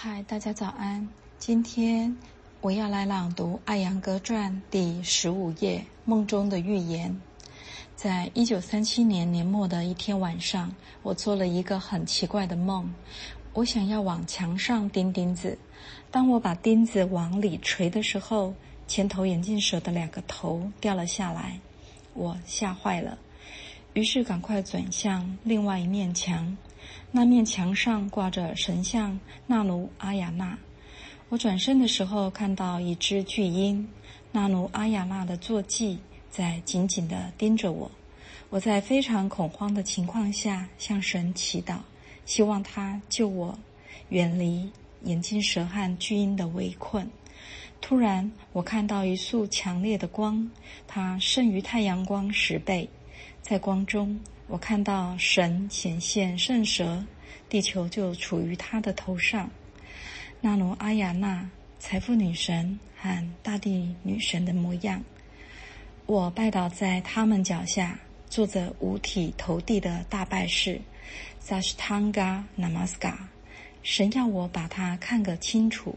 嗨，大家早安！今天我要来朗读《艾扬格传》第十五页《梦中的预言》。在一九三七年年末的一天晚上，我做了一个很奇怪的梦。我想要往墙上钉钉子，当我把钉子往里锤的时候，前头眼镜蛇的两个头掉了下来，我吓坏了，于是赶快转向另外一面墙。那面墙上挂着神像纳努阿雅娜。我转身的时候，看到一只巨鹰，纳努阿雅娜的坐骑在紧紧地盯着我。我在非常恐慌的情况下向神祈祷，希望他救我远离眼镜蛇和巨鹰的围困。突然，我看到一束强烈的光，它胜于太阳光十倍。在光中，我看到神显现圣蛇，地球就处于他的头上。纳罗阿雅娜，财富女神和大地女神的模样。我拜倒在他们脚下，做着五体投地的大拜式，萨什汤嘎纳玛斯嘎。神要我把它看个清楚。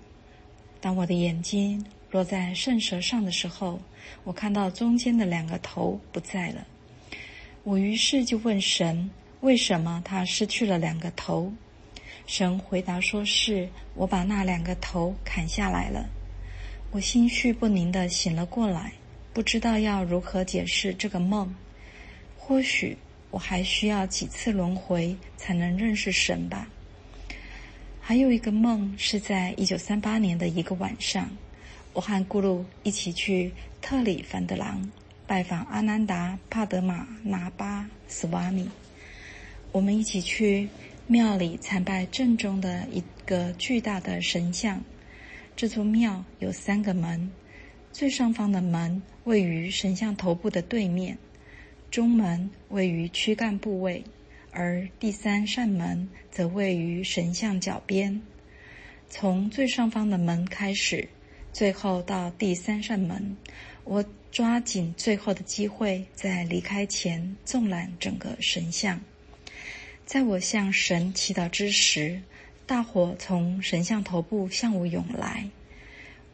当我的眼睛落在圣蛇上的时候，我看到中间的两个头不在了。我于是就问神：“为什么他失去了两个头？”神回答说：“是我把那两个头砍下来了。”我心绪不宁地醒了过来，不知道要如何解释这个梦。或许我还需要几次轮回才能认识神吧。还有一个梦是在一九三八年的一个晚上，我和咕噜一起去特里凡德朗。拜访阿南达帕德玛拿巴斯瓦米，我们一起去庙里参拜正中的一个巨大的神像。这座庙有三个门，最上方的门位于神像头部的对面，中门位于躯干部位，而第三扇门则位于神像脚边。从最上方的门开始，最后到第三扇门。我抓紧最后的机会，在离开前纵览整个神像。在我向神祈祷之时，大火从神像头部向我涌来。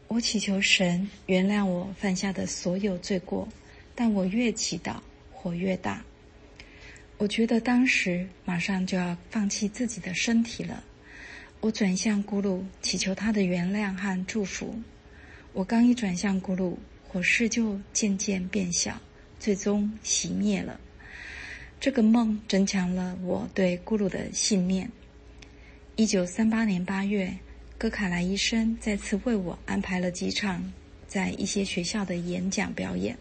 我祈求神原谅我犯下的所有罪过，但我越祈祷，火越大。我觉得当时马上就要放弃自己的身体了。我转向咕噜，祈求他的原谅和祝福。我刚一转向咕噜。火势就渐渐变小，最终熄灭了。这个梦增强了我对咕噜的信念。一九三八年八月，戈卡莱医生再次为我安排了几场在一些学校的演讲表演，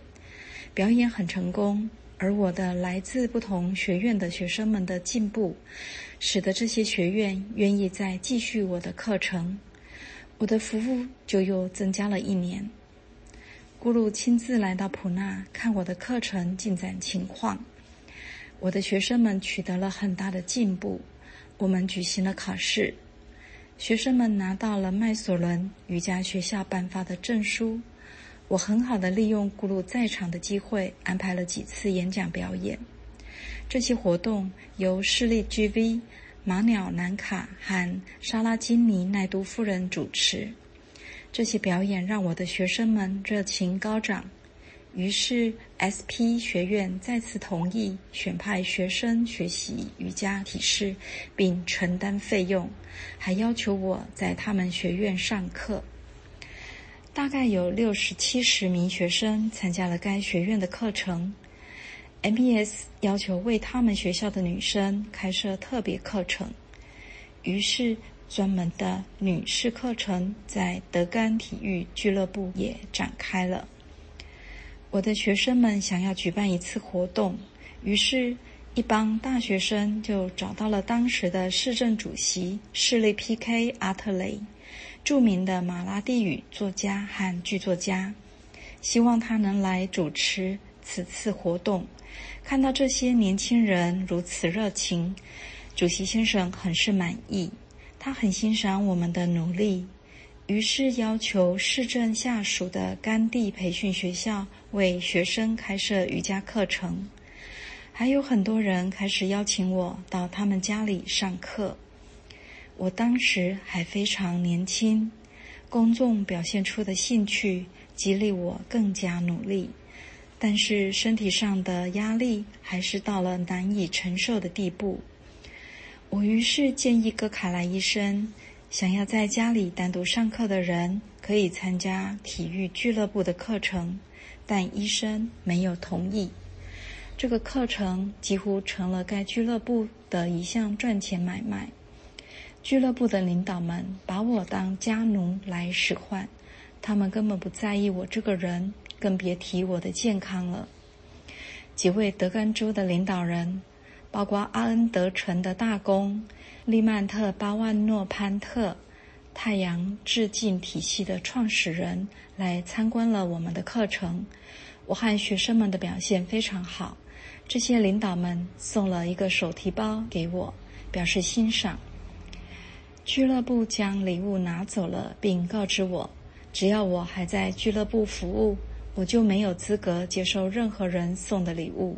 表演很成功。而我的来自不同学院的学生们的进步，使得这些学院愿意再继续我的课程，我的服务就又增加了一年。咕噜亲自来到普纳看我的课程进展情况，我的学生们取得了很大的进步。我们举行了考试，学生们拿到了麦索伦瑜伽学校颁发的证书。我很好的利用咕噜在场的机会，安排了几次演讲表演。这些活动由视力 GV、马鸟南卡和莎拉金尼奈都夫人主持。这些表演让我的学生们热情高涨，于是 S.P 学院再次同意选派学生学习瑜伽体式，并承担费用，还要求我在他们学院上课。大概有六十七十名学生参加了该学院的课程。M.B.S 要求为他们学校的女生开设特别课程，于是。专门的女士课程在德干体育俱乐部也展开了。我的学生们想要举办一次活动，于是，一帮大学生就找到了当时的市政主席市内 P.K. 阿特雷，著名的马拉地语作家和剧作家，希望他能来主持此次活动。看到这些年轻人如此热情，主席先生很是满意。他很欣赏我们的努力，于是要求市政下属的甘地培训学校为学生开设瑜伽课程。还有很多人开始邀请我到他们家里上课。我当时还非常年轻，公众表现出的兴趣激励我更加努力，但是身体上的压力还是到了难以承受的地步。我于是建议戈卡莱医生，想要在家里单独上课的人可以参加体育俱乐部的课程，但医生没有同意。这个课程几乎成了该俱乐部的一项赚钱买卖。俱乐部的领导们把我当家奴来使唤，他们根本不在意我这个人，更别提我的健康了。几位德干州的领导人，包括阿恩德城的大公利曼特·巴万诺潘特，太阳致敬体系的创始人，来参观了我们的课程。我和学生们的表现非常好，这些领导们送了一个手提包给我，表示欣赏。俱乐部将礼物拿走了，并告知我，只要我还在俱乐部服务，我就没有资格接受任何人送的礼物。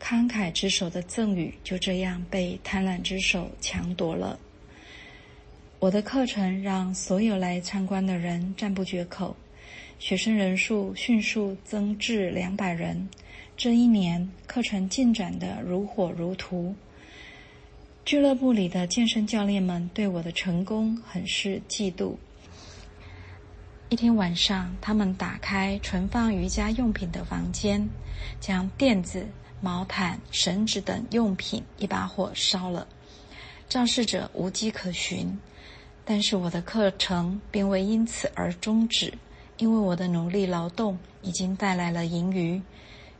慷慨之手的赠与就这样被贪婪之手抢夺了。我的课程让所有来参观的人赞不绝口，学生人数迅速增至两百人。这一年，课程进展得如火如荼。俱乐部里的健身教练们对我的成功很是嫉妒。一天晚上，他们打开存放瑜伽用品的房间，将垫子、毛毯、绳子等用品一把火烧了，肇事者无迹可寻。但是我的课程并未因此而终止，因为我的努力劳动已经带来了盈余。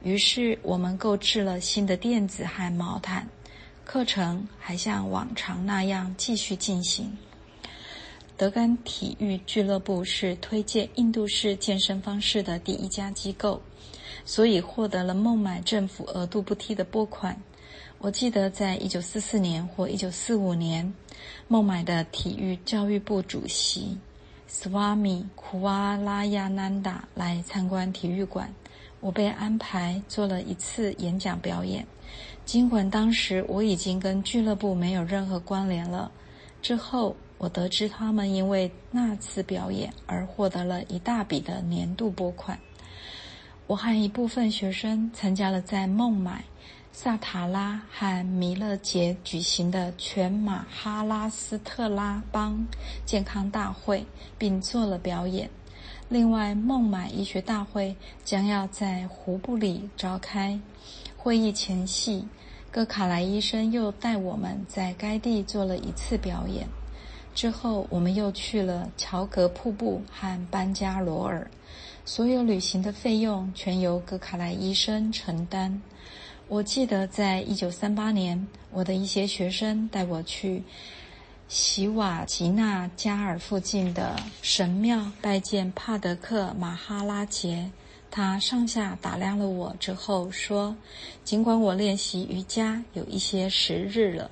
于是我们购置了新的垫子和毛毯。课程还像往常那样继续进行。德干体育俱乐部是推荐印度式健身方式的第一家机构，所以获得了孟买政府额度不低的拨款。我记得在一九四四年或一九四五年，孟买的体育教育部主席 Swami Kualayananda 来参观体育馆，我被安排做了一次演讲表演。尽管当时我已经跟俱乐部没有任何关联了，之后我得知他们因为那次表演而获得了一大笔的年度拨款。我和一部分学生参加了在孟买、萨塔拉和弥勒节举行的全马哈拉斯特拉邦健康大会，并做了表演。另外，孟买医学大会将要在胡布里召开。会议前夕，戈卡莱医生又带我们在该地做了一次表演。之后，我们又去了乔格瀑布和班加罗尔，所有旅行的费用全由戈卡莱医生承担。我记得，在一九三八年，我的一些学生带我去喜瓦吉纳加尔附近的神庙拜见帕德克马哈拉杰。他上下打量了我之后说：“尽管我练习瑜伽有一些时日了，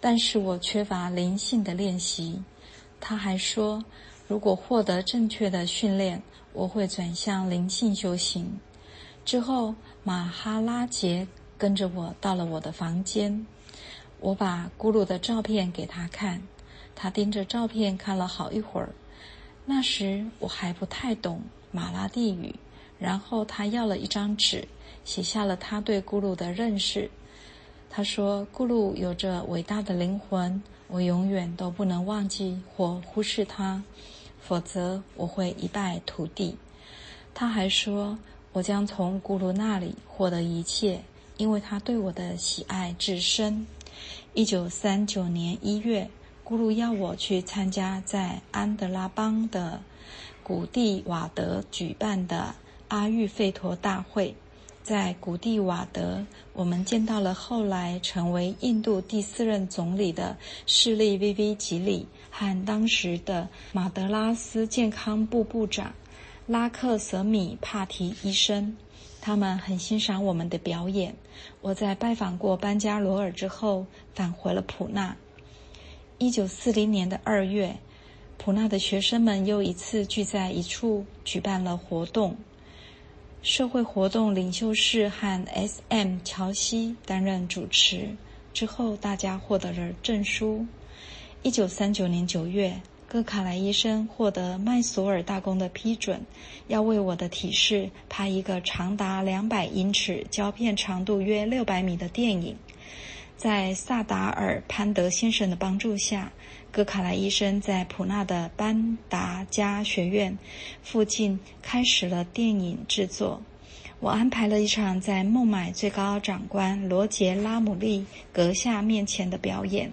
但是我缺乏灵性的练习。”他还说：“如果获得正确的训练，我会转向灵性修行。”之后，马哈拉杰跟着我到了我的房间，我把咕噜的照片给他看，他盯着照片看了好一会儿。那时我还不太懂马拉地语。然后他要了一张纸，写下了他对咕噜的认识。他说：“咕噜有着伟大的灵魂，我永远都不能忘记或忽视他，否则我会一败涂地。”他还说：“我将从咕噜那里获得一切，因为他对我的喜爱至深。”一九三九年一月，咕噜要我去参加在安德拉邦的古蒂瓦德举办的。阿育吠陀大会，在古蒂瓦德，我们见到了后来成为印度第四任总理的势利 V.V. 吉里和当时的马德拉斯健康部部长拉克瑟米帕提医生。他们很欣赏我们的表演。我在拜访过班加罗尔之后，返回了普纳。一九四零年的二月，普纳的学生们又一次聚在一处，举办了活动。社会活动领袖室和 S.M. 乔西担任主持。之后，大家获得了证书。一九三九年九月，戈卡莱医生获得麦索尔大公的批准，要为我的体式拍一个长达两百英尺、胶片长度约六百米的电影。在萨达尔潘德先生的帮助下，戈卡莱医生在普纳的班达加学院附近开始了电影制作。我安排了一场在孟买最高长官罗杰拉姆利阁下面前的表演，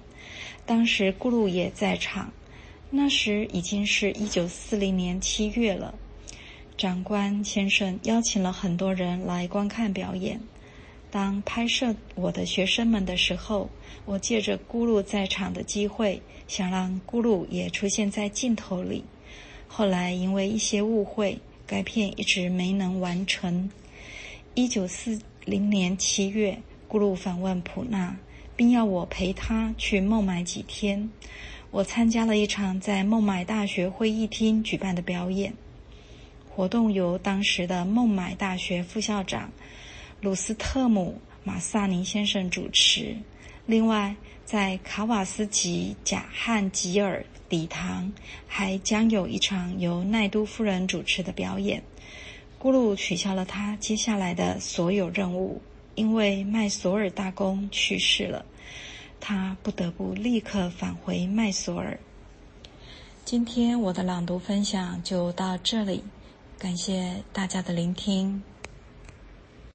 当时咕噜也在场。那时已经是一九四零年七月了。长官先生邀请了很多人来观看表演。当拍摄我的学生们的时候，我借着咕噜在场的机会，想让咕噜也出现在镜头里。后来因为一些误会，该片一直没能完成。一九四零年七月，咕噜访问普纳，并要我陪他去孟买几天。我参加了一场在孟买大学会议厅举办的表演，活动由当时的孟买大学副校长鲁斯特姆马萨尼先生主持。另外，在卡瓦斯吉贾汉吉尔礼堂还将有一场由奈都夫人主持的表演。咕噜取消了他接下来的所有任务，因为麦索尔大公去世了，他不得不立刻返回麦索尔。今天我的朗读分享就到这里，感谢大家的聆听。